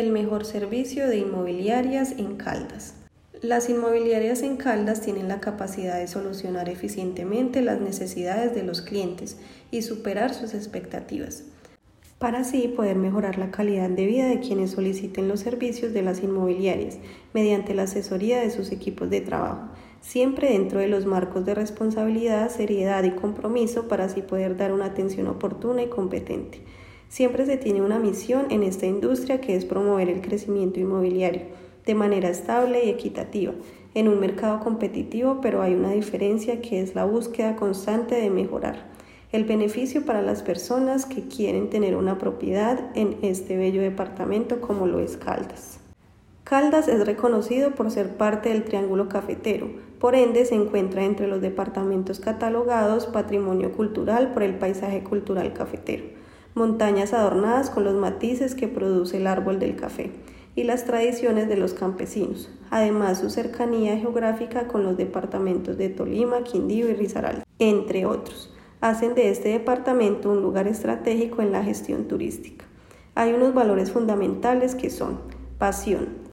El mejor servicio de inmobiliarias en Caldas. Las inmobiliarias en Caldas tienen la capacidad de solucionar eficientemente las necesidades de los clientes y superar sus expectativas, para así poder mejorar la calidad de vida de quienes soliciten los servicios de las inmobiliarias mediante la asesoría de sus equipos de trabajo, siempre dentro de los marcos de responsabilidad, seriedad y compromiso para así poder dar una atención oportuna y competente. Siempre se tiene una misión en esta industria que es promover el crecimiento inmobiliario de manera estable y equitativa en un mercado competitivo, pero hay una diferencia que es la búsqueda constante de mejorar. El beneficio para las personas que quieren tener una propiedad en este bello departamento como lo es Caldas. Caldas es reconocido por ser parte del Triángulo Cafetero, por ende se encuentra entre los departamentos catalogados Patrimonio Cultural por el Paisaje Cultural Cafetero montañas adornadas con los matices que produce el árbol del café y las tradiciones de los campesinos, además su cercanía geográfica con los departamentos de Tolima, Quindío y Risaralda, entre otros, hacen de este departamento un lugar estratégico en la gestión turística. Hay unos valores fundamentales que son pasión,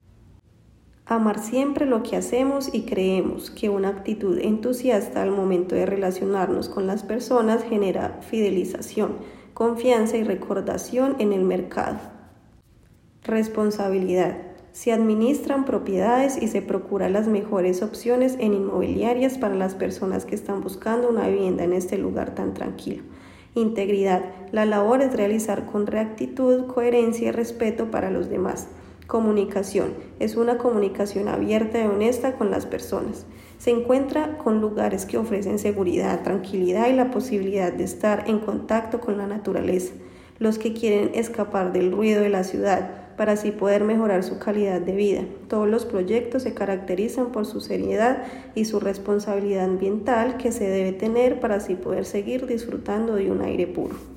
Amar siempre lo que hacemos y creemos que una actitud entusiasta al momento de relacionarnos con las personas genera fidelización, confianza y recordación en el mercado. Responsabilidad. Se administran propiedades y se procuran las mejores opciones en inmobiliarias para las personas que están buscando una vivienda en este lugar tan tranquilo. Integridad. La labor es realizar con reactitud, coherencia y respeto para los demás. Comunicación. Es una comunicación abierta y honesta con las personas. Se encuentra con lugares que ofrecen seguridad, tranquilidad y la posibilidad de estar en contacto con la naturaleza. Los que quieren escapar del ruido de la ciudad para así poder mejorar su calidad de vida. Todos los proyectos se caracterizan por su seriedad y su responsabilidad ambiental que se debe tener para así poder seguir disfrutando de un aire puro.